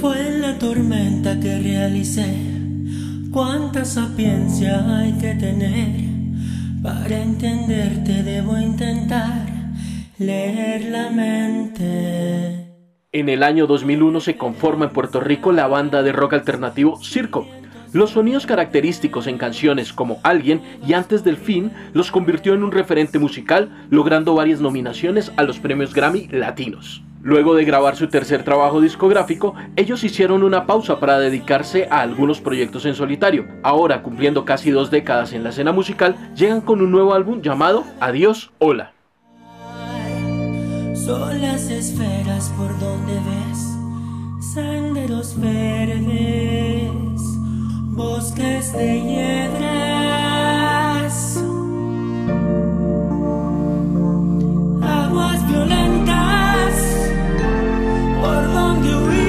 fue en la tormenta que realicé cuánta sapiencia hay que tener para entenderte debo intentar leer la mente. En el año 2001 se conforma en Puerto Rico la banda de rock alternativo Circo. Los sonidos característicos en canciones como Alguien y Antes del Fin los convirtió en un referente musical, logrando varias nominaciones a los premios Grammy latinos. Luego de grabar su tercer trabajo discográfico, ellos hicieron una pausa para dedicarse a algunos proyectos en solitario. Ahora, cumpliendo casi dos décadas en la escena musical, llegan con un nuevo álbum llamado Adiós, Hola. Son las esferas por donde ves verdes, bosques de aguas violentas. Precisamente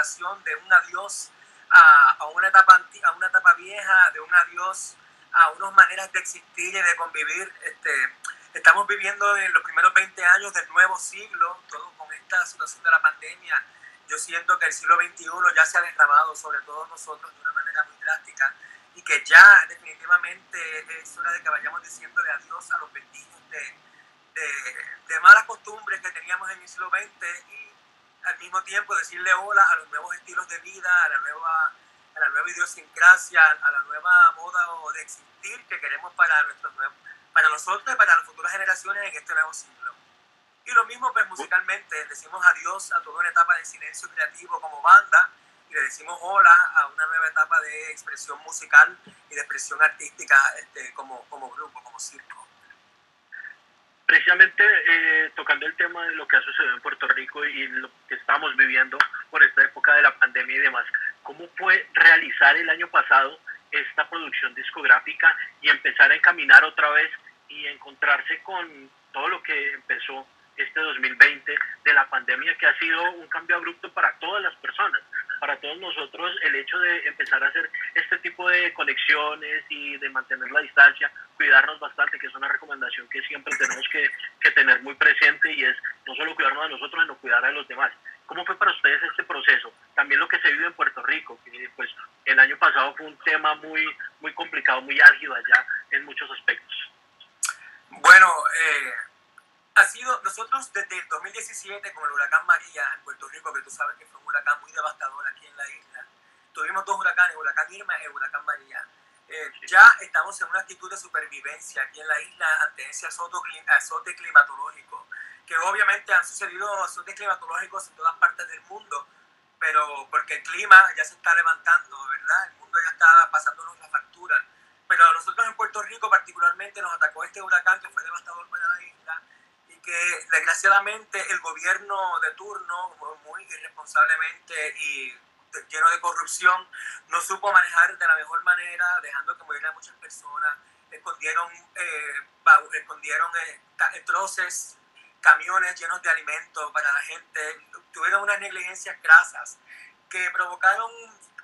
representación de un adiós a, a, una etapa, a una etapa vieja, de un adiós a unas maneras de existir y de convivir. Este, estamos viviendo en los primeros 20 años del nuevo siglo, todo con esta situación de la pandemia. Yo siento que el siglo XXI ya se ha derramado sobre todos nosotros de una manera muy drástica y que ya definitivamente es hora de que vayamos diciéndole adiós a los vestigios de, de, de malas costumbres que teníamos en el siglo XX y al mismo tiempo decirle hola a los nuevos estilos de vida, a la nueva, a la nueva idiosincrasia, a la nueva moda de existir que queremos para, nuestros para nosotros y para las futuras generaciones en este nuevo siglo. Y lo mismo pues musicalmente, decimos adiós a toda una etapa de silencio creativo como banda y le decimos hola a una nueva etapa de expresión musical y de expresión artística este, como, como grupo, como circo precisamente eh, tocando el tema de lo que ha sucedido en Puerto Rico y lo que estamos viviendo por esta época de la pandemia y demás, ¿cómo fue realizar el año pasado esta producción discográfica y empezar a encaminar otra vez y encontrarse con todo lo que empezó este 2020 de la pandemia que ha sido un cambio abrupto para todas las personas, para todos nosotros el hecho de empezar a hacer este tipo de conexiones y de mantener la distancia, cuidarnos bastante, que es una recomendación que siempre tenemos que, que tener muy presente y es no solo cuidarnos a nosotros, sino cuidar a los demás. ¿Cómo fue para ustedes este proceso? También lo que se vive en Puerto Rico, que pues el año pasado fue un tema muy, muy complicado, muy álgido allá en muchos aspectos. Bueno, eh, ha sido, nosotros desde el 2017 con el huracán María en Puerto Rico, que tú sabes que fue un huracán muy devastador aquí en la isla, tuvimos dos huracanes, el huracán Irma y el huracán María. Eh, ya estamos en una actitud de supervivencia aquí en la isla ante ese azote climatológico, que obviamente han sucedido azotes climatológicos en todas partes del mundo, pero porque el clima ya se está levantando, ¿verdad? El mundo ya está pasándonos la factura. Pero a nosotros en Puerto Rico particularmente nos atacó este huracán que fue devastador para la isla que desgraciadamente el gobierno de turno, muy irresponsablemente y lleno de corrupción, no supo manejar de la mejor manera, dejando que murieran muchas personas, escondieron, eh, escondieron eh, troces, camiones llenos de alimentos para la gente, tuvieron unas negligencias grasas que provocaron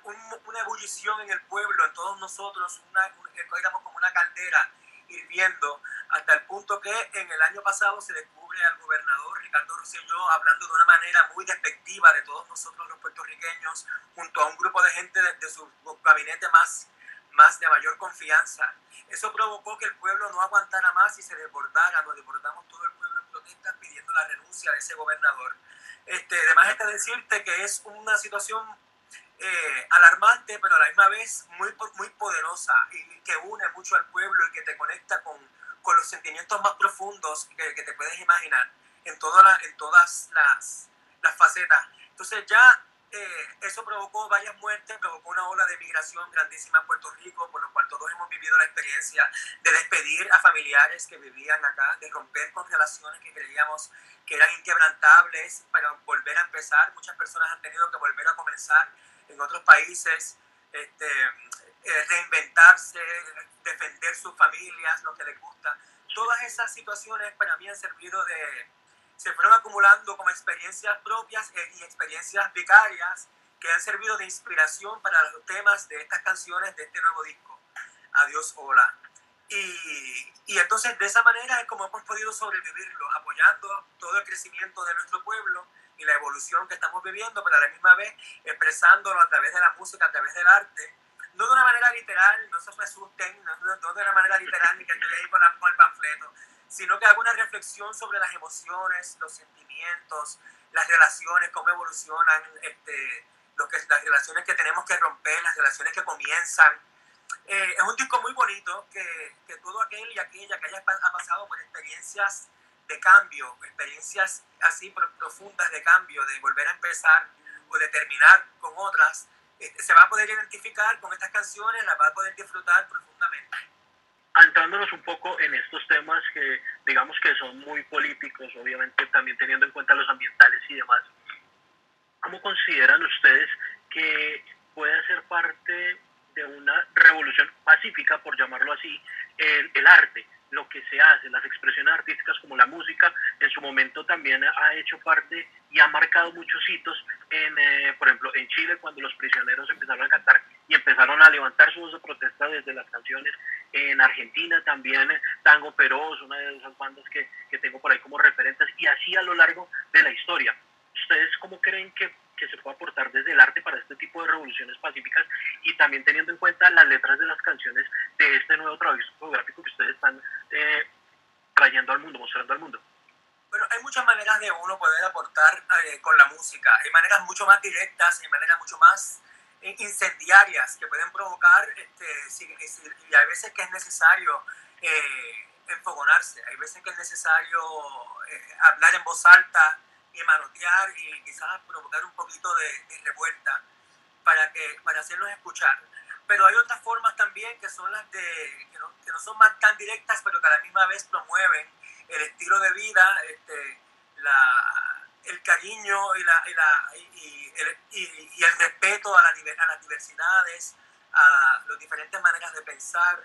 una ebullición en el pueblo, en todos nosotros, una, éramos como una caldera hirviendo, hasta el punto que en el año pasado se al gobernador Ricardo Rosselló hablando de una manera muy despectiva de todos nosotros los puertorriqueños, junto a un grupo de gente de, su gabinete más, más de mayor confianza. Eso provocó que el pueblo no aguantara más y se desbordara, nos desbordamos todo el pueblo en protestas pidiendo la renuncia de ese gobernador. Este, además está decirte que es una situación eh, alarmante, pero a la misma vez muy, muy poderosa y que une mucho al pueblo y que te conecta con, con los sentimientos más profundos que, que te puedes imaginar en, toda la, en todas las, las facetas. Entonces ya eh, eso provocó varias muertes, provocó una ola de migración grandísima en Puerto Rico, por lo cual todos hemos vivido la experiencia de despedir a familiares que vivían acá, de romper con relaciones que creíamos que eran inquebrantables para volver a empezar. Muchas personas han tenido que volver a comenzar en otros países, este, eh, reinventarse, defender sus familias, lo que les gusta. Todas esas situaciones para mí han servido de, se fueron acumulando como experiencias propias eh, y experiencias vicarias que han servido de inspiración para los temas de estas canciones de este nuevo disco, Adiós Hola. Y, y entonces de esa manera es como hemos podido sobrevivirlo, apoyando todo el crecimiento de nuestro pueblo y la evolución que estamos viviendo, pero a la misma vez expresándolo a través de la música, a través del arte, no de una manera literal, no se me asusten, no, no de una manera literal ni que estoy ahí con, la, con el panfleto, sino que hago una reflexión sobre las emociones, los sentimientos, las relaciones, cómo evolucionan, este, lo que, las relaciones que tenemos que romper, las relaciones que comienzan. Eh, es un disco muy bonito que, que, todo aquel y aquella que haya ha pasado por experiencias de cambio, experiencias así profundas de cambio, de volver a empezar o de terminar con otras, se va a poder identificar con estas canciones, las va a poder disfrutar profundamente entrándonos un poco en estos temas que digamos que son muy políticos, obviamente también teniendo en cuenta los ambientales y demás, ¿cómo consideran ustedes que puede ser parte de una revolución pacífica, por llamarlo así, el, el arte? Lo que se hace, las expresiones artísticas como la música, en su momento también ha hecho parte y ha marcado muchos hitos, en, eh, por ejemplo, en Chile, cuando los prisioneros empezaron a cantar y empezaron a levantar su voz de protesta desde las canciones, en Argentina también, Tango Peroz, una de esas bandas que, que tengo por ahí como referentes, y así a lo largo de la historia. ¿Ustedes cómo creen que que se puede aportar desde el arte para este tipo de revoluciones pacíficas y también teniendo en cuenta las letras de las canciones de este nuevo trabajo discográfico que ustedes están eh, trayendo al mundo, mostrando al mundo. Bueno, hay muchas maneras de uno poder aportar eh, con la música. Hay maneras mucho más directas, hay maneras mucho más eh, incendiarias que pueden provocar, este, y hay veces que es necesario enfogonarse, hay veces que es necesario hablar en voz alta, y manotear y quizás provocar un poquito de, revuelta para, que, para hacerlos escuchar. Pero hay otras formas también que son las de, que no, que no son más tan directas, pero que a la misma vez promueven el estilo de vida, este, la, el cariño y, la, y, la, y, el, y, el, respeto a, la, a, las diversidades, a las diferentes maneras de pensar,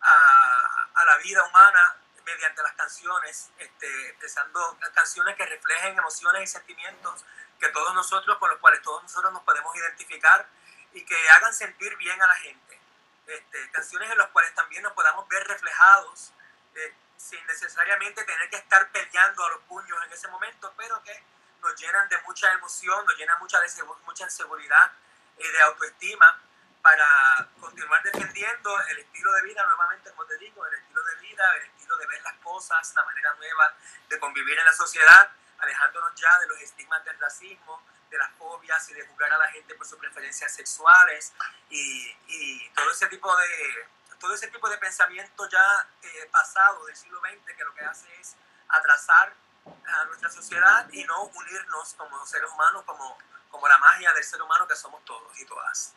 a, a la vida humana mediante las canciones, este, expresando canciones que reflejen emociones y sentimientos que todos nosotros, con los cuales todos nosotros nos podemos identificar y que hagan sentir bien a la gente. Este, canciones en las cuales también nos podamos ver reflejados eh, sin necesariamente tener que estar peleando a los puños en ese momento, pero que nos llenan de mucha emoción, nos llenan mucha, de, mucha seguridad y de autoestima para continuar defendiendo el estilo de vida, nuevamente como te digo, el estilo de vida, el estilo de ver las cosas, la manera nueva de convivir en la sociedad, alejándonos ya de los estigmas del racismo, de las fobias y de juzgar a la gente por sus preferencias sexuales y, todo ese tipo de todo ese tipo de pensamiento ya eh, pasado del siglo XX que lo que hace es atrasar a nuestra sociedad y no unirnos como seres humanos, como, como la magia del ser humano que somos todos y todas.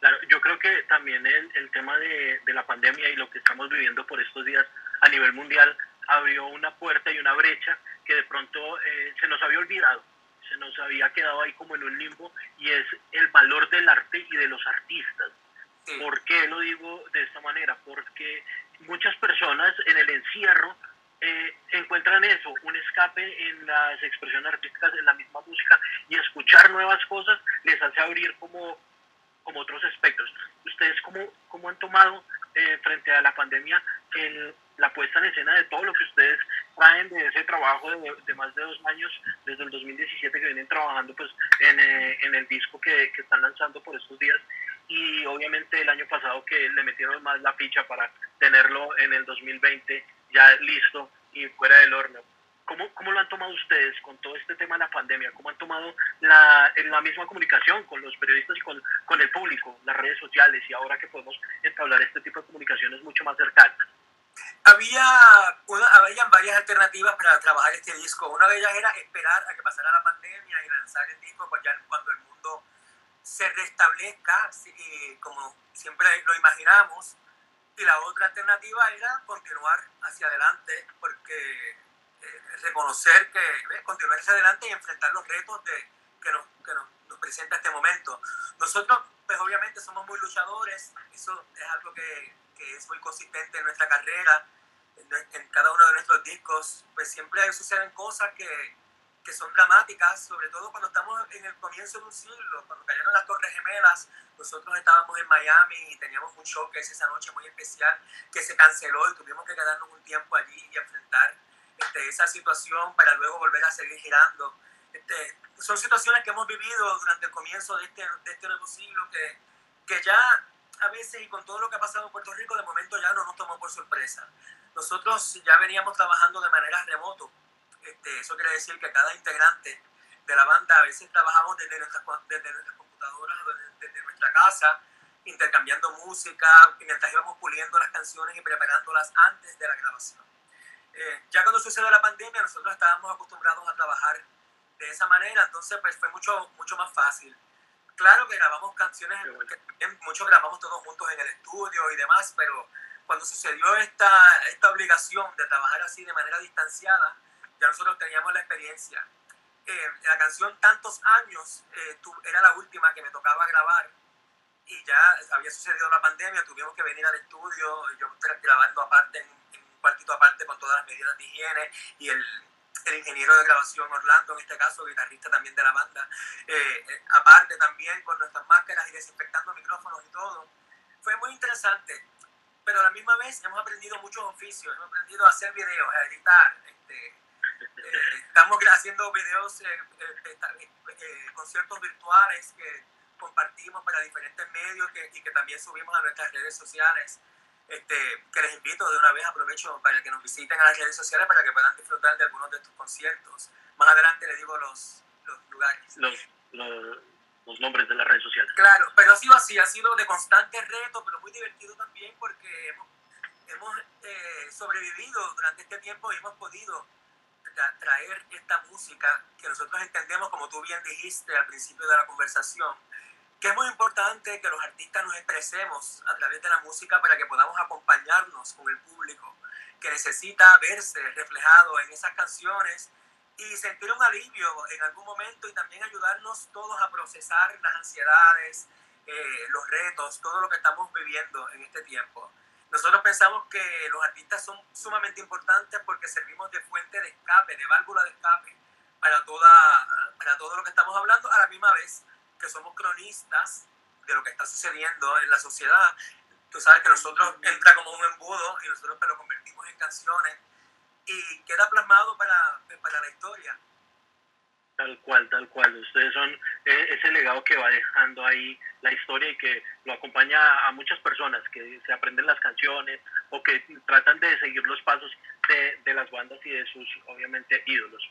Claro, yo creo que también el, el tema de, de, la pandemia y lo que estamos viviendo por estos días a nivel mundial abrió una puerta y una brecha que de pronto eh, se nos había olvidado, se nos había quedado ahí como en un limbo y es el valor del arte y de los artistas. ¿Por qué lo digo de esta manera? Porque muchas personas en el encierro eh, encuentran eso, un escape en las expresiones artísticas, en la misma música y escuchar nuevas cosas les hace abrir como como otros aspectos. ¿Ustedes cómo, cómo han tomado eh, frente a la pandemia el, la puesta en escena de todo lo que ustedes traen de ese trabajo de, más de dos años, desde el 2017 que vienen trabajando pues en, eh, en el disco que, que, están lanzando por estos días y obviamente el año pasado que le metieron más la ficha para tenerlo en el 2020 ya listo y fuera del horno. ¿Cómo, ¿Cómo, lo han tomado ustedes con todo este tema de la pandemia? ¿Cómo han tomado la, la misma comunicación con los periodistas y con, con, el público, las redes sociales y ahora que podemos entablar este tipo de comunicaciones mucho más cercanas? había, una, habían varias alternativas para trabajar este disco. Una de ellas era esperar a que pasara la pandemia y lanzar el disco pues cuando el mundo se restablezca, como siempre lo imaginamos. Y la otra alternativa era continuar hacia adelante, porque reconocer que continuar hacia adelante y enfrentar los retos de, que, nos, que nos, nos presenta este momento. Nosotros, pues obviamente somos muy luchadores, eso es algo que, que es muy consistente en nuestra carrera, en, cada uno de nuestros discos, pues siempre suceden cosas que, que son dramáticas, sobre todo cuando estamos en el comienzo de un siglo, cuando cayeron las Torres Gemelas, nosotros estábamos en Miami y teníamos un show que es esa noche muy especial que se canceló y tuvimos que quedarnos un tiempo allí y enfrentar este, esa situación para luego volver a seguir girando. Este, son situaciones que hemos vivido durante el comienzo de este, de este nuevo siglo que, que ya a veces y con todo lo que ha pasado en Puerto Rico, de momento ya no nos tomó por sorpresa. Nosotros ya veníamos trabajando de manera remoto. Este, eso quiere decir que cada integrante de la banda a veces trabajamos desde nuestras, desde nuestras computadoras, desde, nuestra casa, intercambiando música, mientras íbamos puliendo las canciones y preparándolas antes de la grabación. Eh, ya cuando sucedió la pandemia, nosotros estábamos acostumbrados a trabajar de esa manera, entonces pues fue mucho, mucho más fácil. Claro que grabamos canciones, que muchos grabamos todos juntos en el estudio y demás, pero cuando sucedió esta, esta obligación de trabajar así de manera distanciada, ya nosotros teníamos la experiencia. Eh, la canción Tantos Años eh, era la última que me tocaba grabar y ya había sucedido la pandemia, tuvimos que venir al estudio, yo grabando aparte, en, un cuartito aparte con todas las medidas de higiene y el, ingeniero de grabación Orlando, en este caso, guitarrista también de la banda, eh, eh, aparte también con nuestras máscaras y desinfectando micrófonos y todo. Fue muy interesante, pero a la misma vez hemos aprendido muchos oficios, hemos aprendido a hacer videos, a editar. Este, eh, estamos haciendo videos, conciertos virtuales que compartimos para diferentes medios y que también subimos a nuestras redes sociales este, que les invito de una vez, aprovecho para que nos visiten a las redes sociales para que puedan disfrutar de algunos de estos conciertos. Más adelante les digo los, los lugares. Los, los, nombres de las redes sociales. Claro, pero ha sido así, ha sido de constante reto, pero muy divertido también porque hemos, hemos eh, sobrevivido durante este tiempo y hemos podido traer esta música que nosotros entendemos, como tú bien dijiste al principio de la conversación, que es muy importante que los artistas nos expresemos a través de la música para que podamos acompañarnos con el público que necesita verse reflejado en esas canciones y sentir un alivio en algún momento y también ayudarnos todos a procesar las ansiedades, eh, los retos, todo lo que estamos viviendo en este tiempo. Nosotros pensamos que los artistas son sumamente importantes porque servimos de fuente de escape, de válvula de escape para, toda, para todo lo que estamos hablando a la misma vez que somos cronistas de lo que está sucediendo en la sociedad. Tú sabes que nosotros entra como un embudo y nosotros lo convertimos en canciones y queda plasmado para, para la historia. Tal cual, tal cual. Ustedes son eh, ese legado que va dejando ahí la historia y que lo acompaña a muchas personas que se aprenden las canciones o que tratan de seguir los pasos de, de las bandas y de sus, obviamente, ídolos.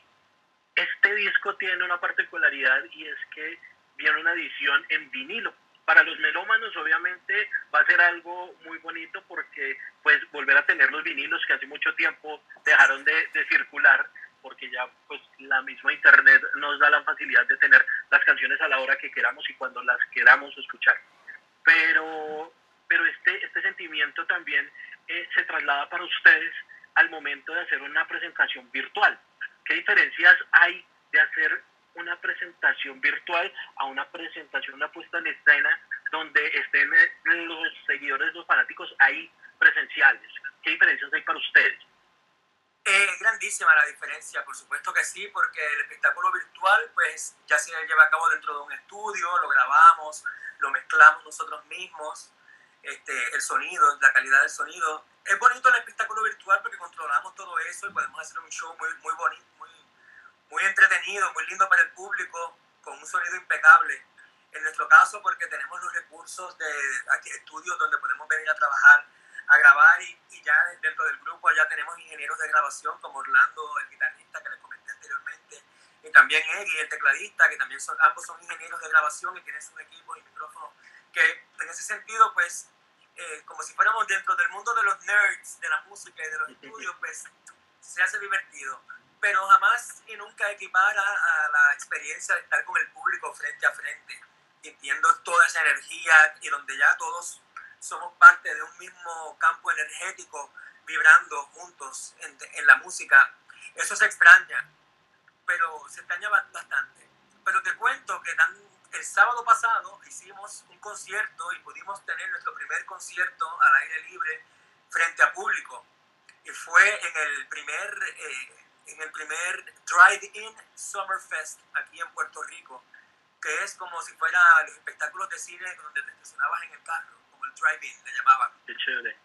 Este disco tiene una particularidad y es que viene una edición en vinilo. Para los melómanos obviamente va a ser algo muy bonito porque pues volver a tener los vinilos que hace mucho tiempo dejaron de, de circular porque ya pues la misma internet nos da la facilidad de tener las canciones a la hora que queramos y cuando las queramos escuchar. Pero, pero este, este sentimiento también eh, se traslada para ustedes al momento de hacer una presentación virtual. ¿Qué diferencias hay de hacer una presentación virtual a una presentación, una puesta en escena donde estén los seguidores, los fanáticos ahí presenciales. ¿Qué diferencias hay para ustedes? Es grandísima la diferencia, por supuesto que sí, porque el espectáculo virtual pues ya se lleva a cabo dentro de un estudio, lo grabamos, lo mezclamos nosotros mismos, este, el sonido, la calidad del sonido. Es bonito el espectáculo virtual porque controlamos todo eso y podemos hacer un show muy, muy bonito, muy, muy entretenido, muy lindo para el público, con un sonido impecable. En nuestro caso, porque tenemos los recursos de aquí estudios donde podemos venir a trabajar, a grabar y, ya dentro del grupo ya tenemos ingenieros de grabación como Orlando, el guitarrista que les comenté anteriormente, y también Eggy, el tecladista, que también son, ambos son ingenieros de grabación y tienen sus equipos y micrófonos, que en ese sentido pues eh, como si fuéramos dentro del mundo de los nerds, de la música y de los estudios, pues se hace divertido. Pero jamás y nunca equipara a la experiencia de estar con el público frente a frente, sintiendo toda esa energía y donde ya todos somos parte de un mismo campo energético vibrando juntos en, en la música. Eso se extraña, pero se extraña bastante. Pero te cuento que dan el sábado pasado hicimos un concierto y pudimos tener nuestro primer concierto al aire libre frente a público. Y fue en el primer, eh, en el primer Drive-In Summer Fest aquí en Puerto Rico, que es como si fuera los espectáculos de cine donde te estacionabas en el carro, como el Drive-In le llamaban.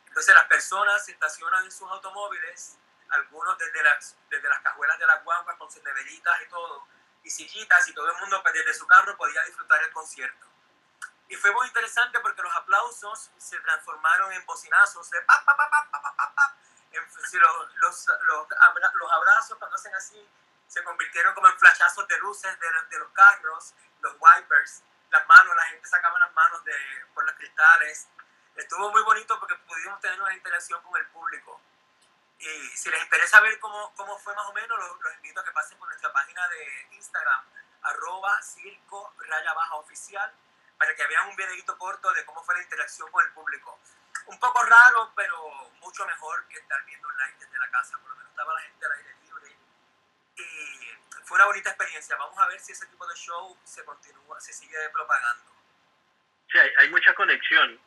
Entonces las personas se estacionan en sus automóviles, algunos desde las, desde las cajuelas de las guaguas con sus neveritas y todo, y sillitas y todo el mundo pues, desde su carro podía disfrutar el concierto. Y fue muy interesante porque los aplausos se transformaron en bocinazos de pa, pa, pa, pa, pa, pa, pa, los, los, los, los, abrazos cuando hacen así se convirtieron como en flashazos de luces de, de, los carros, los wipers, las manos, la gente sacaba las manos de, por los cristales. Estuvo muy bonito porque pudimos tener una interacción con el público. Y si les interesa ver cómo, cómo fue más o menos, los, los, invito a que pasen por nuestra página de Instagram, arroba circo raya baja oficial, para que vean un videito corto de cómo fue la interacción con el público. Un poco raro, pero mucho mejor que estar viendo un live desde la casa, por lo menos estaba la gente al aire libre. Y fue una bonita experiencia. Vamos a ver si ese tipo de show se continúa, se sigue propagando. Sí, hay, hay mucha conexión.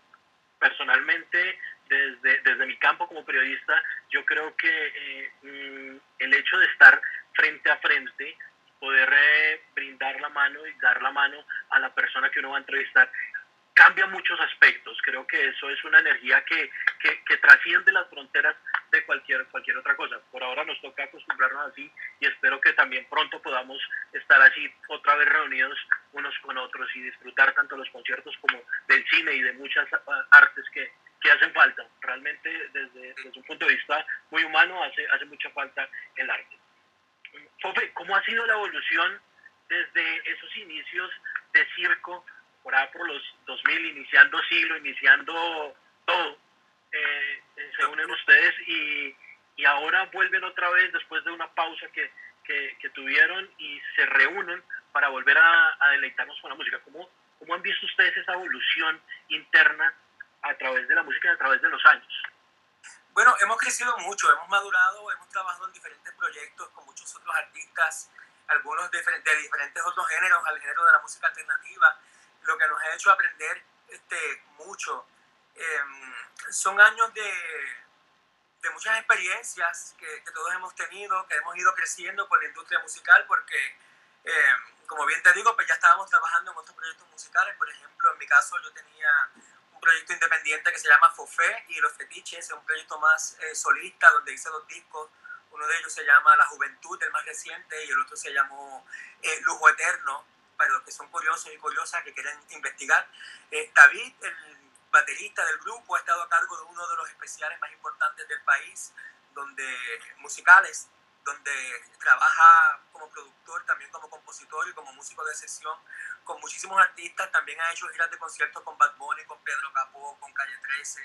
Personalmente, desde, desde mi campo como periodista, yo creo que eh, mm, el hecho de estar frente a frente, poder eh, brindar la mano y dar la mano a la persona que uno va a entrevistar, cambia muchos aspectos. Creo que eso es una energía que, que, trasciende las fronteras de cualquier, cualquier otra cosa. Por ahora nos toca acostumbrarnos así y espero que también pronto podamos estar así otra vez reunidos unos con otros y disfrutar tanto los conciertos como del cine y de muchas uh, artes que, que hacen falta. Realmente desde, desde, un punto de vista muy humano hace, hace mucha falta el arte. Fofe, ¿cómo ha sido la evolución desde esos inicios de circo, por los 2000, iniciando siglo, iniciando todo? Eh, se unen ustedes y, y, ahora vuelven otra vez después de una pausa que, que, que tuvieron y se reúnen para volver a, a deleitarnos con la música. ¿Cómo, ¿Cómo han visto ustedes esa evolución interna a través de la música y a través de los años? Bueno, hemos crecido mucho, hemos madurado, hemos trabajado en diferentes proyectos con muchos otros artistas, algunos de, de diferentes otros géneros, al género de la música alternativa, lo que nos ha hecho aprender este, mucho. Eh, son años de, de muchas experiencias que, que, todos hemos tenido, que hemos ido creciendo por la industria musical, porque, eh, como bien te digo, pues ya estábamos trabajando en otros proyectos musicales. Por ejemplo, en mi caso yo tenía un proyecto independiente que se llama Fofé y Los Fetiches, es un proyecto más eh, solista donde hice dos discos. Uno de ellos se llama La Juventud, el más reciente, y el otro se llamó eh, Lujo Eterno, para los que son curiosos y curiosas que quieren investigar. Eh, David, el baterista del grupo, ha estado a cargo de uno de los especiales más importantes del país, donde musicales, donde trabaja como productor, también como compositor y como músico de sesión con muchísimos artistas. También ha hecho giras de conciertos con Bad Bunny, con Pedro Capó, con Calle 13,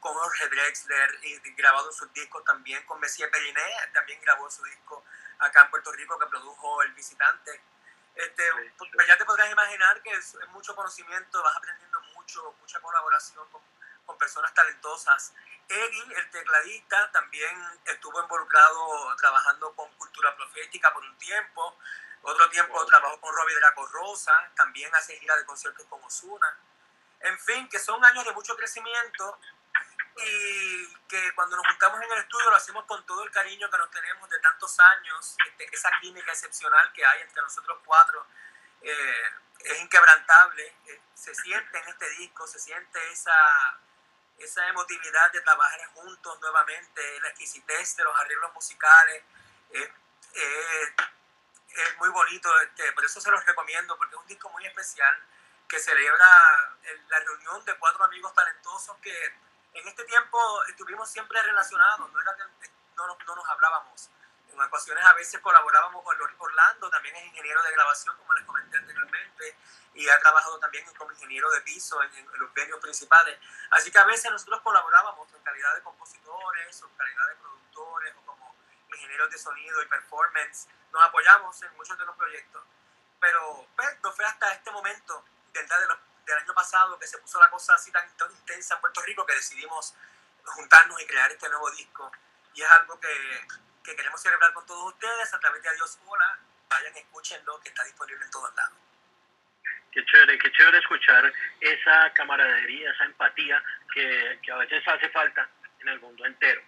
con Jorge Drexler y grabado sus discos también con Messier Periné. También grabó su disco acá en Puerto Rico que produjo El Visitante. Este, pues ya te podrás imaginar que es, es mucho conocimiento, vas aprendiendo mucho, mucha colaboración con, con personas talentosas. Eggy, el tecladista, también estuvo involucrado trabajando con Cultura Profética por un tiempo. Otro tiempo trabajó con Robbie Draco Rosa, también hace gira de conciertos con Osuna. En fin, que son años de mucho crecimiento y que cuando nos juntamos en el estudio lo hacemos con todo el cariño que nos tenemos de tantos años, este, esa química excepcional que hay entre nosotros cuatro. Eh, es inquebrantable, eh, se siente en este disco, se siente esa, esa emotividad de trabajar juntos nuevamente, la exquisitez de los arreglos musicales. Eh, eh, es muy bonito, este, por eso se los recomiendo, porque es un disco muy especial que celebra la reunión de cuatro amigos talentosos que en este tiempo estuvimos siempre relacionados, no, era que no, no nos hablábamos en ocasiones a veces colaborábamos con Orlando, también es ingeniero de grabación, como les comenté anteriormente, y ha trabajado también como ingeniero de piso en, los medios principales. Así que a veces nosotros colaborábamos en calidad de compositores, o en calidad de productores, o como ingenieros de sonido y performance. Nos apoyamos en muchos de los proyectos. Pero pues, no fue hasta este momento, del, del año pasado, que se puso la cosa así tan, tan intensa en Puerto Rico, que decidimos juntarnos y crear este nuevo disco. Y es algo que, que queremos celebrar con todos ustedes a través de Adiós Hola. Vayan, escúchenlo, que está disponible en todos lados. Qué chévere, qué chévere escuchar esa camaradería, esa empatía que, que a veces hace falta en el mundo entero.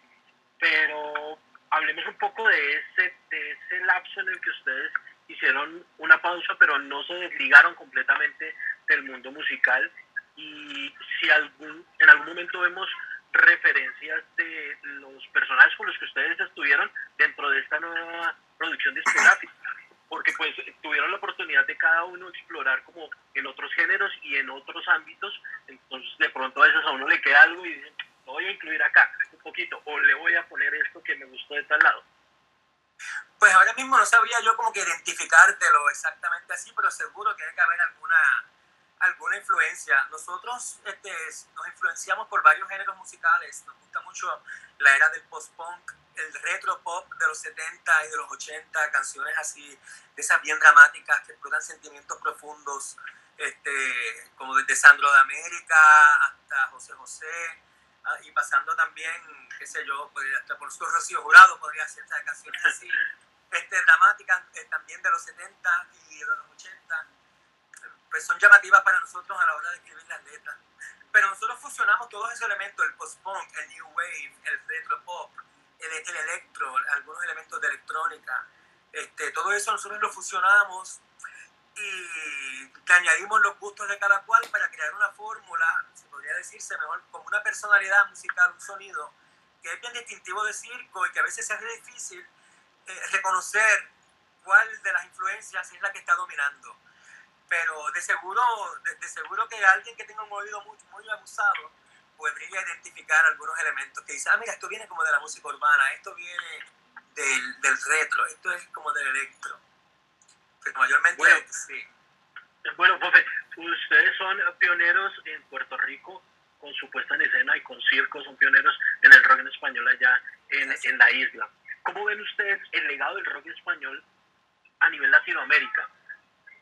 Pero hablemos un poco de ese, de ese lapso en el que ustedes hicieron una pausa, pero no se desligaron completamente del mundo musical. Y si algún, en algún momento vemos referencias de los personajes con los que ustedes estuvieron dentro de esta nueva producción discográfica, porque pues tuvieron la oportunidad de cada uno explorar como en otros géneros y en otros ámbitos, entonces de pronto a veces a uno le queda algo y dicen, lo voy a incluir acá un poquito, o le voy a poner esto que me gustó de tal lado. Pues ahora mismo no sabría yo como que identificártelo exactamente así, pero seguro que que haber alguna alguna influencia. Nosotros este, nos influenciamos por varios géneros musicales. Nos gusta mucho la era del post-punk, el retro pop de los 70 y de los 80, canciones así, de esas bien dramáticas que explotan sentimientos profundos, este, como desde Sandro de América hasta José José, ah, y pasando también, qué sé yo, hasta por su Rocío Jurado podría ser canciones así, este, dramáticas eh, también de los 70 y de los 80 pues son llamativas para nosotros a la hora de escribir las letras. Pero nosotros fusionamos todos esos elementos, el post-punk, el new wave, el retro pop, el, el electro, algunos elementos de electrónica. Este, todo eso nosotros lo fusionamos y le añadimos los gustos de cada cual para crear una fórmula, se podría decirse mejor, como una personalidad musical, un sonido que es bien distintivo de circo y que a veces es difícil eh, reconocer cuál de las influencias es la que está dominando pero de seguro, de, seguro que alguien que tenga un oído muy, muy abusado podría identificar algunos elementos que dice, ah, mira, esto viene como de la música urbana, esto viene del, del retro, esto es como del electro. Pero mayormente bueno, sí. Bueno, profe, ustedes son pioneros en Puerto Rico con su puesta en escena y con circo, son pioneros en el rock en español allá en, en la isla. ¿Cómo ven ustedes el legado del rock español a nivel Latinoamérica?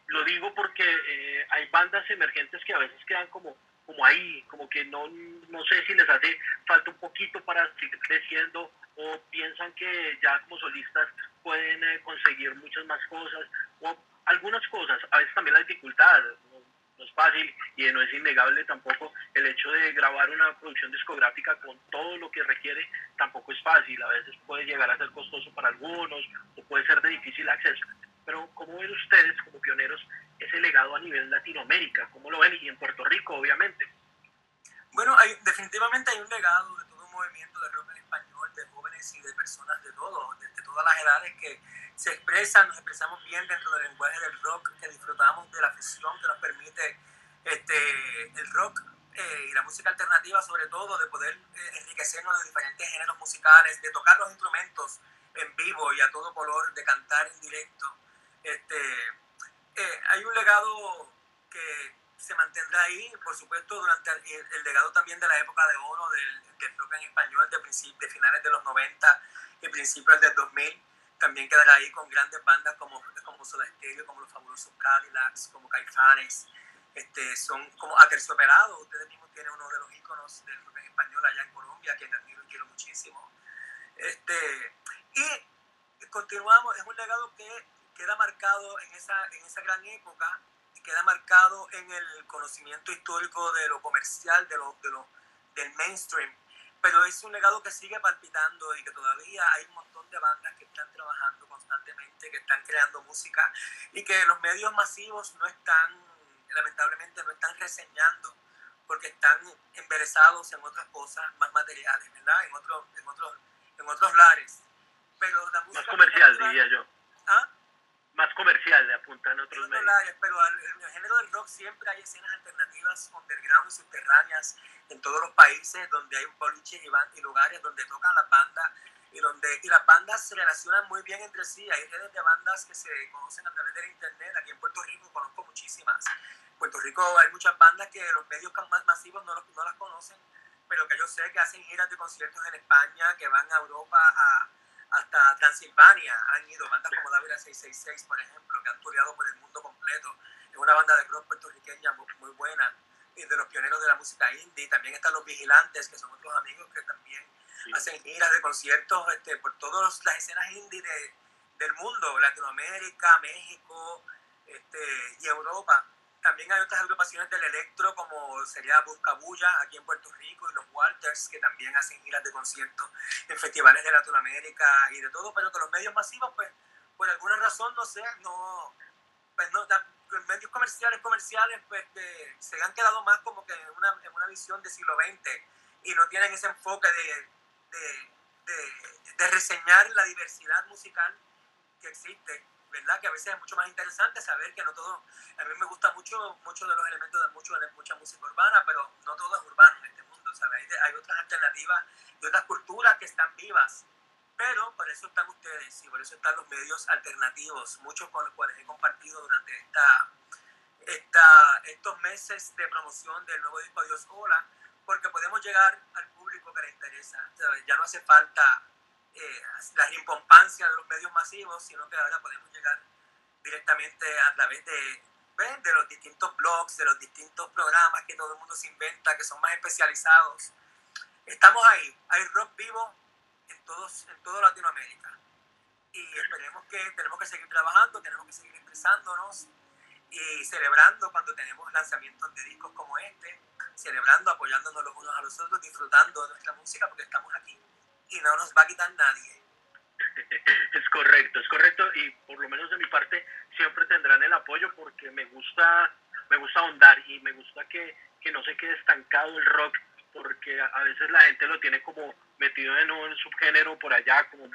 Lo digo porque eh, hay bandas emergentes que a veces quedan como, como ahí, como que no, no sé si les hace falta un poquito para seguir creciendo o piensan que ya como solistas pueden eh, conseguir muchas más cosas o algunas cosas, a veces también la dificultad, no, no, es fácil y no es innegable tampoco el hecho de grabar una producción discográfica con todo lo que requiere, tampoco es fácil, a veces puede llegar a ser costoso para algunos o puede ser de difícil acceso pero ¿cómo ven ustedes como pioneros ese legado a nivel Latinoamérica? ¿Cómo lo ven? Y en Puerto Rico, obviamente. Bueno, hay, definitivamente hay un legado de todo un movimiento de rock en español, de jóvenes y de personas de todo, de, todas las edades que se expresan, nos expresamos bien dentro del lenguaje del rock, que disfrutamos de la fusión que nos permite este, el rock eh, y la música alternativa, sobre todo, de poder eh, enriquecernos de diferentes géneros musicales, de tocar los instrumentos en vivo y a todo color, de cantar en directo. Este, eh, hay un legado que se mantendrá ahí, por supuesto, durante el, legado también de la época de oro del, del rock en español de, de finales de los 90 y principios del 2000. También quedará ahí con grandes bandas como, como Soda Stereo, como los fabulosos Cadillacs, como Caifanes. Este, son como aterciopelados. Ustedes mismos tienen uno de los íconos del rock en español allá en Colombia, que admiro y quiero muchísimo. Este, y continuamos, es un legado que queda marcado en esa, en esa gran época y queda marcado en el conocimiento histórico de lo comercial, de lo, de lo, del mainstream. Pero es un legado que sigue palpitando y que todavía hay un montón de bandas que están trabajando constantemente, que están creando música y que los medios masivos no están, lamentablemente, no están reseñando porque están embelesados en otras cosas más materiales, ¿verdad? En, otros en, otros, en otros lares. Pero la música más comercial, diría yo. ¿Ah? Más comercial, le apuntan otros medios. pero en el género del rock siempre hay escenas alternativas underground y subterráneas en todos los países donde hay un boliche y, y lugares donde tocan las bandas y donde y las bandas se relacionan muy bien entre sí. Hay redes de bandas que se conocen a través del internet. Aquí en Puerto Rico conozco muchísimas. En Puerto Rico hay muchas bandas que los medios más masivos no, no las conocen, pero que yo sé que hacen giras de conciertos en España, que van a Europa a, hasta Transilvania. Han ido bandas como Dávila 666, por ejemplo, que han toreado por el mundo completo. Es una banda de rock puertorriqueña muy, muy buena y de los pioneros de la música indie. También están los Vigilantes, que son otros amigos que también hacen giras de conciertos este, por todas las escenas indie de, del mundo, Latinoamérica, México este, y Europa. También hay otras agrupaciones del electro, como sería Buscabulla aquí en Puerto Rico, y los Walters, que también hacen giras de conciertos en festivales de Latinoamérica y de todo, pero que los medios masivos, pues, por alguna razón, no sé, no, pues no, los medios comerciales, comerciales, pues, se han quedado más como que en una, en una visión del siglo XX y no tienen ese enfoque de, de, reseñar la diversidad musical que existe, ¿verdad? Que a veces es mucho más interesante saber que no todo, a mí me gusta mucho muchos de los elementos de mucho, mucha música urbana, pero no todo es urbano en este mundo, ¿sabes? Hay, hay otras alternativas y otras culturas que están vivas, pero por eso están ustedes y por eso están los medios alternativos, muchos con los cuales he compartido durante esta, esta, estos meses de promoción del nuevo disco Dios Hola, porque podemos llegar al público que le interesa. Ya no hace falta eh, la de los medios masivos, sino que ahora podemos llegar directamente a través de, de los distintos blogs, de los distintos programas que todo el mundo se inventa, que son más especializados. Estamos ahí, hay rock vivo en, todos, en toda Latinoamérica. Y esperemos que tenemos que seguir trabajando, tenemos que seguir expresándonos y celebrando cuando tenemos lanzamientos de discos como este celebrando, apoyándonos los unos a los otros, disfrutando de nuestra música porque estamos aquí y no nos va a quitar nadie. Es correcto, es correcto y por lo menos de mi parte siempre tendrán el apoyo porque me gusta, me gusta ahondar y me gusta que, que no se quede estancado el rock porque a veces la gente lo tiene como metido en un subgénero por allá, como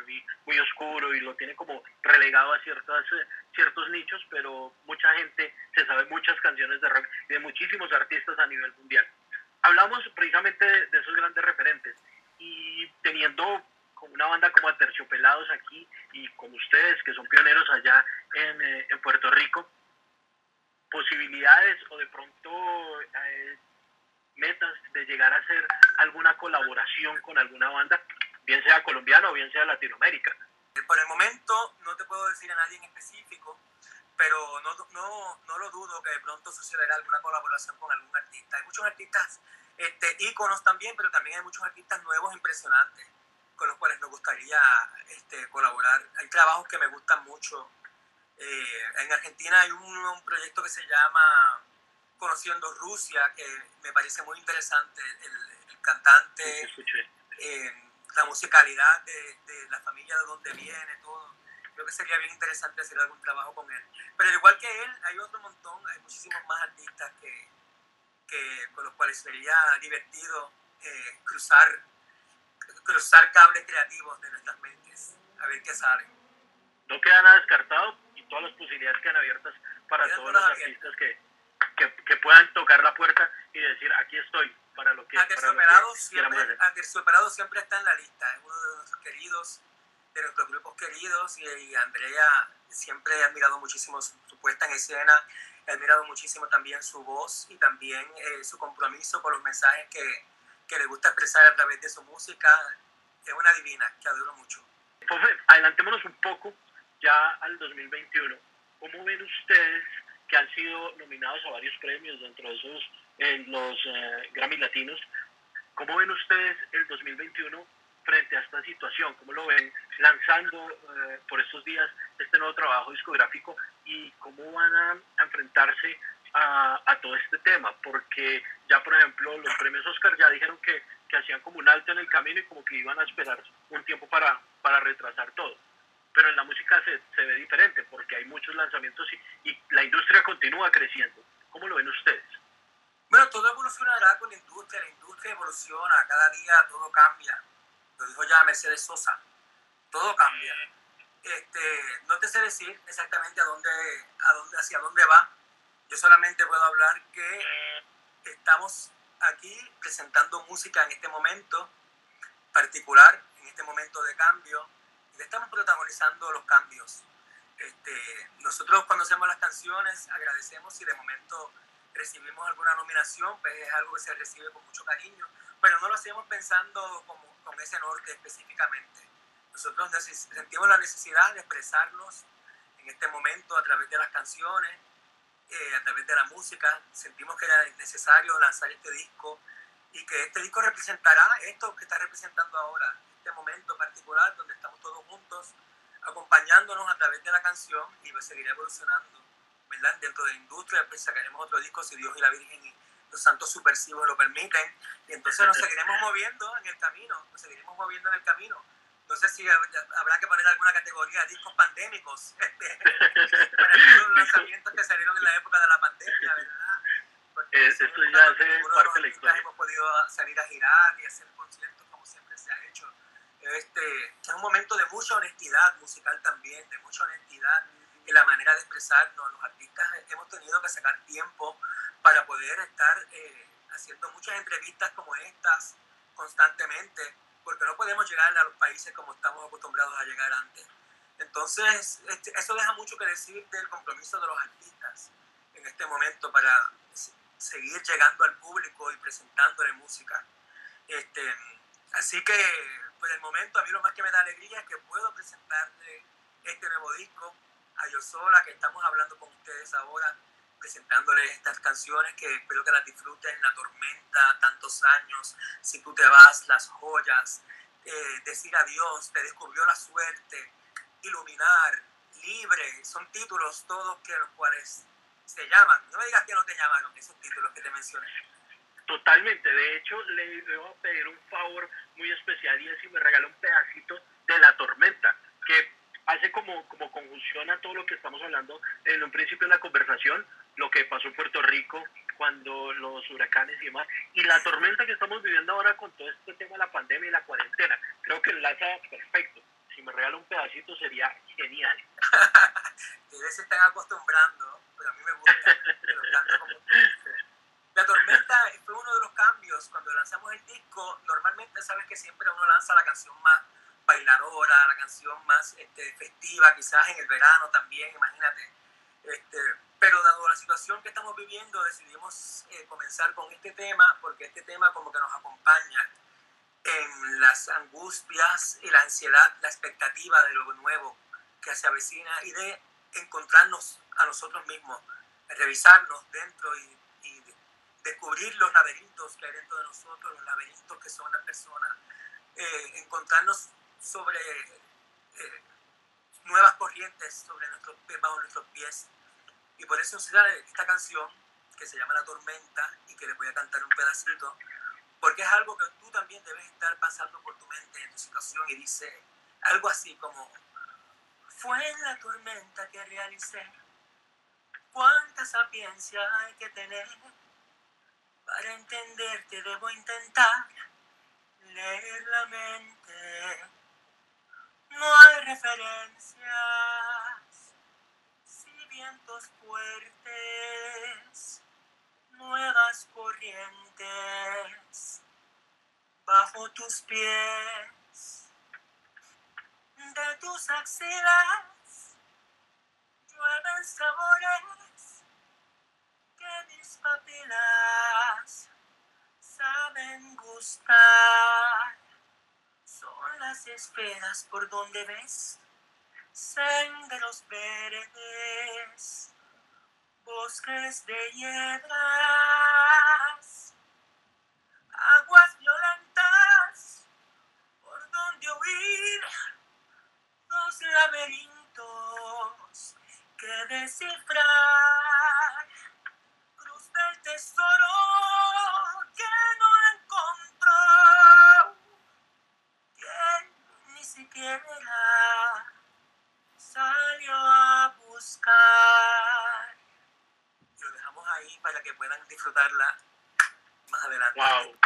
muy, oscuro, y lo tiene como relegado a ciertos, ciertos nichos, pero mucha gente se sabe muchas canciones de rock de muchísimos artistas a nivel mundial. Hablamos precisamente de, esos grandes referentes y teniendo una banda como Terciopelados aquí y como ustedes que son pioneros allá en, eh, en Puerto Rico, posibilidades o de pronto eh, metas de llegar a hacer alguna colaboración con alguna banda, bien sea colombiana o bien sea Latinoamérica? Por el momento no te puedo decir a nadie en específico, pero no, no, no lo dudo que de pronto sucederá alguna colaboración con algún artista. Hay muchos artistas este, íconos también, pero también hay muchos artistas nuevos impresionantes con los cuales nos gustaría este, colaborar. Hay trabajos que me gustan mucho. Eh, en Argentina hay un, un proyecto que se llama conociendo Rusia, que me parece muy interesante, el, cantante, eh, la musicalidad de, de, la familia de donde viene, todo. Creo que sería bien interesante hacer algún trabajo con él. Pero al igual que él, hay otro montón, hay muchísimos más artistas que, que con los cuales sería divertido eh, cruzar, cruzar cables creativos de nuestras mentes, a ver qué sale. No queda nada descartado y todas las posibilidades quedan abiertas para todos los artistas que, que, puedan tocar la puerta y decir, aquí estoy para lo que, Aterciopelado siempre, Aterciopelado siempre está en la lista, es uno de nuestros queridos, de nuestros grupos queridos y, Andrea siempre he admirado muchísimo su, puesta en escena, he admirado muchísimo también su voz y también eh, su compromiso con los mensajes que, que le gusta expresar a través de su música. Es una divina que adoro mucho. Pues, adelantémonos un poco ya al 2021. ¿Cómo ven ustedes que han sido nominados a varios premios, dentro de esos en los eh, Grammy Latinos. ¿Cómo ven ustedes el 2021 frente a esta situación? ¿Cómo lo ven lanzando eh, por estos días este nuevo trabajo discográfico y cómo van a, enfrentarse a, todo este tema? Porque ya, por ejemplo, los premios Oscar ya dijeron que, que hacían como un alto en el camino y como que iban a esperar un tiempo para, para retrasar todo pero en la música se, se ve diferente porque hay muchos lanzamientos y, y, la industria continúa creciendo. ¿Cómo lo ven ustedes? Bueno, todo evolucionará con la industria, la industria evoluciona, cada día todo cambia. Lo dijo ya Mercedes Sosa, todo cambia. Este, no te sé decir exactamente a dónde, a dónde, hacia dónde va. Yo solamente puedo hablar que estamos aquí presentando música en este momento particular en este momento de cambio y estamos protagonizando los cambios. Este, nosotros cuando hacemos las canciones agradecemos y de momento recibimos alguna nominación, pues es algo que se recibe con mucho cariño, pero no lo hacemos pensando como, con ese norte específicamente. Nosotros sentimos la necesidad de expresarnos en este momento a través de las canciones, eh, a través de la música. Sentimos que era necesario lanzar este disco y que este disco representará esto que está representando ahora, este momento particular donde estamos todos juntos acompañándonos a través de la canción y va a seguir evolucionando, ¿verdad? Dentro de la industria, pues sacaremos otro disco si Dios y la Virgen los santos subversivos lo permiten, y entonces nos seguiremos moviendo en el camino, nos seguiremos moviendo en el camino. No sé si habrá que poner alguna categoría, discos pandémicos, este, para los lanzamientos que salieron en la época de la pandemia, ¿verdad? Porque eso ya hace parte de la historia. Hemos podido salir a girar y hacer conciertos como siempre se ha hecho este, es un momento de mucha honestidad musical también, de mucha honestidad en la manera de expresarnos. Los artistas hemos tenido que sacar tiempo para poder estar eh, haciendo muchas entrevistas como estas constantemente, porque no podemos llegar a los países como estamos acostumbrados a llegar antes. Entonces, este, eso deja mucho que decir del compromiso de los artistas en este momento para seguir llegando al público y presentándole música. Este, así que por el momento a mí lo más que me da alegría es que puedo presentarle este nuevo disco a Yo Sola, que estamos hablando con ustedes ahora, presentándoles estas canciones que espero que las disfruten, La Tormenta, Tantos Años, Si tú te vas, Las Joyas, eh, Decir Adiós, Te descubrió la suerte, Iluminar, Libre, son títulos todos que los cuales se llaman, no me digas que no te llamaron esos títulos que te mencioné. Totalmente, de hecho le voy a pedir un favor muy especial y es si me regala un pedacito de La Tormenta, que hace como, como conjunción a todo lo que estamos hablando en un principio de la conversación, lo que pasó en Puerto Rico cuando los huracanes y demás, y la tormenta que estamos viviendo ahora con todo este tema de la pandemia y la cuarentena. Creo que enlaza perfecto. Si me regala un pedacito sería genial. Ustedes se están acostumbrando, pero a mí me gusta. La tormenta fue uno de los cambios. Cuando lanzamos el disco, normalmente sabes que siempre uno lanza la canción más bailadora, la canción más este, festiva, quizás en el verano también, imagínate. Este, pero dado la situación que estamos viviendo, decidimos eh, comenzar con este tema, porque este tema como que nos acompaña en las angustias y la ansiedad, la expectativa de lo nuevo que se avecina y de encontrarnos a nosotros mismos, revisarnos dentro y descubrir los laberintos que hay dentro de nosotros, los laberintos que son las personas, eh, encontrarnos sobre eh, nuevas corrientes sobre bajo nuestros pies. Y por eso sale esta canción que se llama La Tormenta y que les voy a cantar un pedacito, porque es algo que tú también debes estar pasando por tu mente en tu situación y dice algo así como, fue en la tormenta que realicé, cuánta sapiencia hay que tener para entenderte debo intentar leer la mente. No hay referencias, si fuertes, nuevas corrientes bajo tus pies, de tus axilas llueven sabores que mis papilas saben gustar. Son las esferas por donde ves senderos verdes, bosques de hiedras, aguas violentas por donde huir, los laberintos que descifrar. Del tesoro que no encontró, que ni siquiera salió a buscar. lo dejamos ahí para que puedan disfrutarla más adelante. ¡Wow!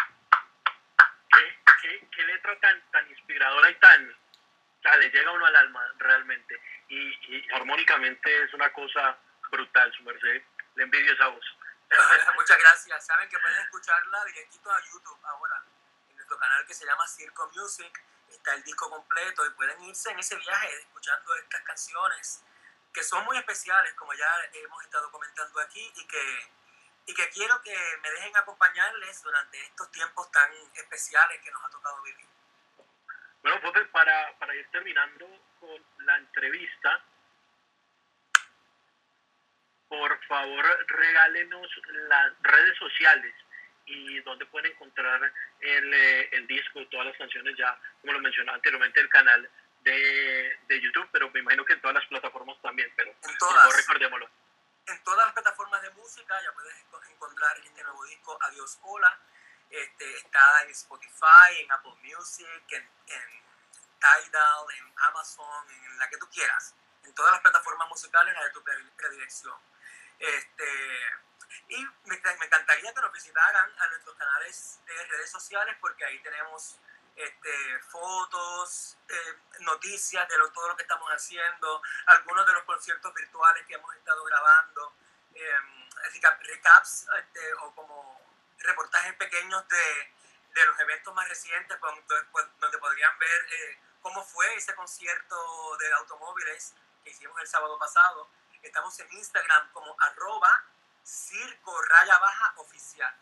¿Qué, qué, letra tan, tan inspiradora y tan... O sea, le llega uno al alma realmente. Y, y armónicamente es una cosa brutal, su merced. Le envidio esa voz. Muchas gracias. Saben que pueden escucharla directito a YouTube ahora, en nuestro canal que se llama Circo Music, está el disco completo y pueden irse en ese viaje escuchando estas canciones que son muy especiales, como ya hemos estado comentando aquí, y que, y que quiero que me dejen acompañarles durante estos tiempos tan especiales que nos ha tocado vivir. Bueno, pues para, para ir terminando con la entrevista, por favor regálenos las redes sociales y dónde pueden encontrar el, eh, el disco y todas las canciones ya, como lo mencionaba anteriormente, el canal de, de, YouTube, pero me imagino que en todas las plataformas también, pero en todas, recordémoslo. En todas las plataformas de música ya puedes encontrar este nuevo disco Adiós Hola, este, está en Spotify, en Apple Music, en, en Tidal, en Amazon, en la que tú quieras, en todas las plataformas musicales, la de tu predilección. Este, y me, encantaría que nos visitaran a nuestros canales de redes sociales porque ahí tenemos este, fotos, eh, noticias de todo lo que estamos haciendo, algunos de los conciertos virtuales que hemos estado grabando, eh, recaps este, o como reportajes pequeños de, de, los eventos más recientes, donde, pues, donde podrían ver eh, cómo fue ese concierto de automóviles que hicimos el sábado pasado. Estamos en Instagram como arroba circo raya baja oficial.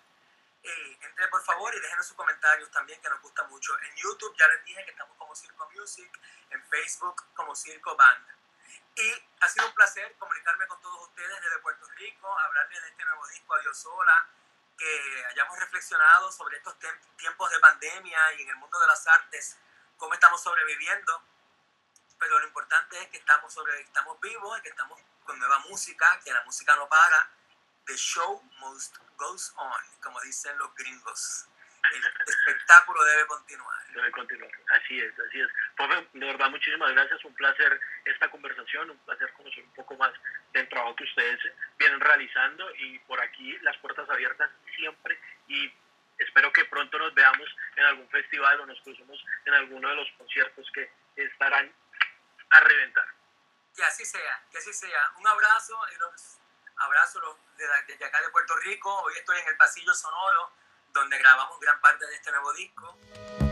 Eh, entre por favor y déjenos sus comentarios también que nos gusta mucho. En YouTube ya les dije que estamos como Circo Music, en Facebook como Circo Band. Y ha sido un placer comunicarme con todos ustedes desde Puerto Rico, hablarles de este nuevo disco Adiós Sola, que hayamos reflexionado sobre estos tiempos de pandemia y en el mundo de las artes, cómo estamos sobreviviendo. Pero lo importante es que estamos, sobre, estamos vivos y que estamos con nueva música, que la música no para The show must goes on, como dicen los gringos. El espectáculo debe continuar. Debe continuar, así es, así es. Profe, de verdad, muchísimas gracias, un placer esta conversación, un placer conocer un poco más del trabajo que ustedes vienen realizando y por aquí las puertas abiertas siempre y espero que pronto nos veamos en algún festival o nos crucemos en alguno de los conciertos que estarán a reventar. Que así sea, que así sea. Un abrazo y los Abrazo desde acá de Puerto Rico. Hoy estoy en el pasillo sonoro donde grabamos gran parte de este nuevo disco.